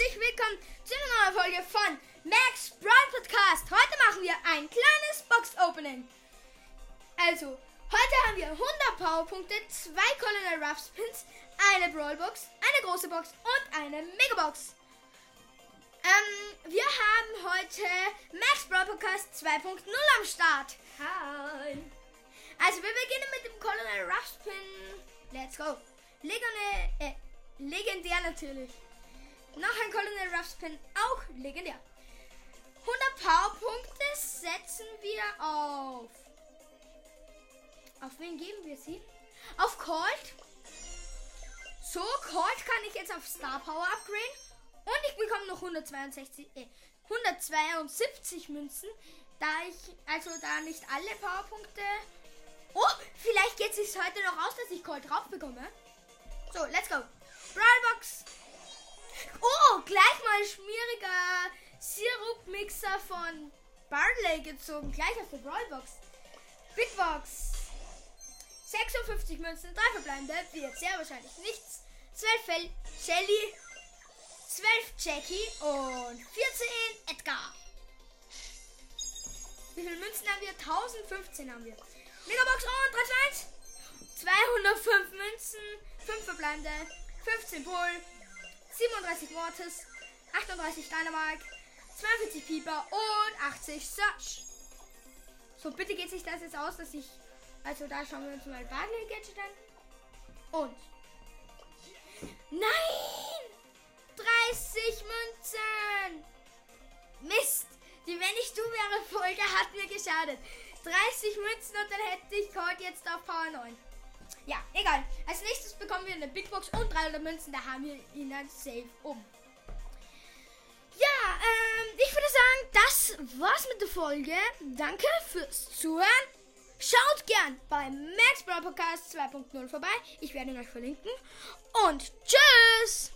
herzlich willkommen zu einer neuen Folge von Max Brawl Podcast. Heute machen wir ein kleines Box Opening. Also, heute haben wir 100 Powerpunkte, zwei Colonel Ruff Spins, eine Brawl Box, eine große Box und eine Megabox. Ähm, wir haben heute Max Brawl Podcast 2.0 am Start. Hi. Also, wir beginnen mit dem Colonel Ruff Spin. Let's go. Legendär, äh, legendär natürlich. Noch ein Colonel Ruff Spin, auch legendär. 100 Powerpunkte setzen wir auf. Auf wen geben wir sie? Auf Colt. So, Colt kann ich jetzt auf Star Power upgraden. Und ich bekomme noch 162, äh, 172 Münzen. Da ich, also da nicht alle Powerpunkte. Oh, vielleicht geht es sich heute noch aus, dass ich Colt drauf bekomme. So, let's go. Sirup-Mixer von Barley gezogen. Gleich aus der Brawlbox. Big Box. 56 Münzen, 3 verbleibende, wird sehr wahrscheinlich nichts. 12 Fel Shelly, 12 Jackie und 14 Edgar. Wie viele Münzen haben wir? 1015 haben wir. Megabox und 3 1. 205 Münzen, 5 verbleibende, 15 Bull, 37 Mortis, 38 Dynamite, 42 Pieper und 80 Search. So, bitte geht sich das jetzt aus, dass ich. Also, da schauen wir uns mal Barley Gadget an. Und. Nein! 30 Münzen! Mist! Die Wenn ich du wäre Folge hat mir geschadet. 30 Münzen und dann hätte ich Colt jetzt auf Power 9. Ja, egal. Als nächstes bekommen wir eine Big Box und 300 Münzen. Da haben wir ihn dann safe um. War's mit der Folge. Danke fürs Zuhören. Schaut gern beim Max Brawl Podcast 2.0 vorbei. Ich werde ihn euch verlinken. Und tschüss!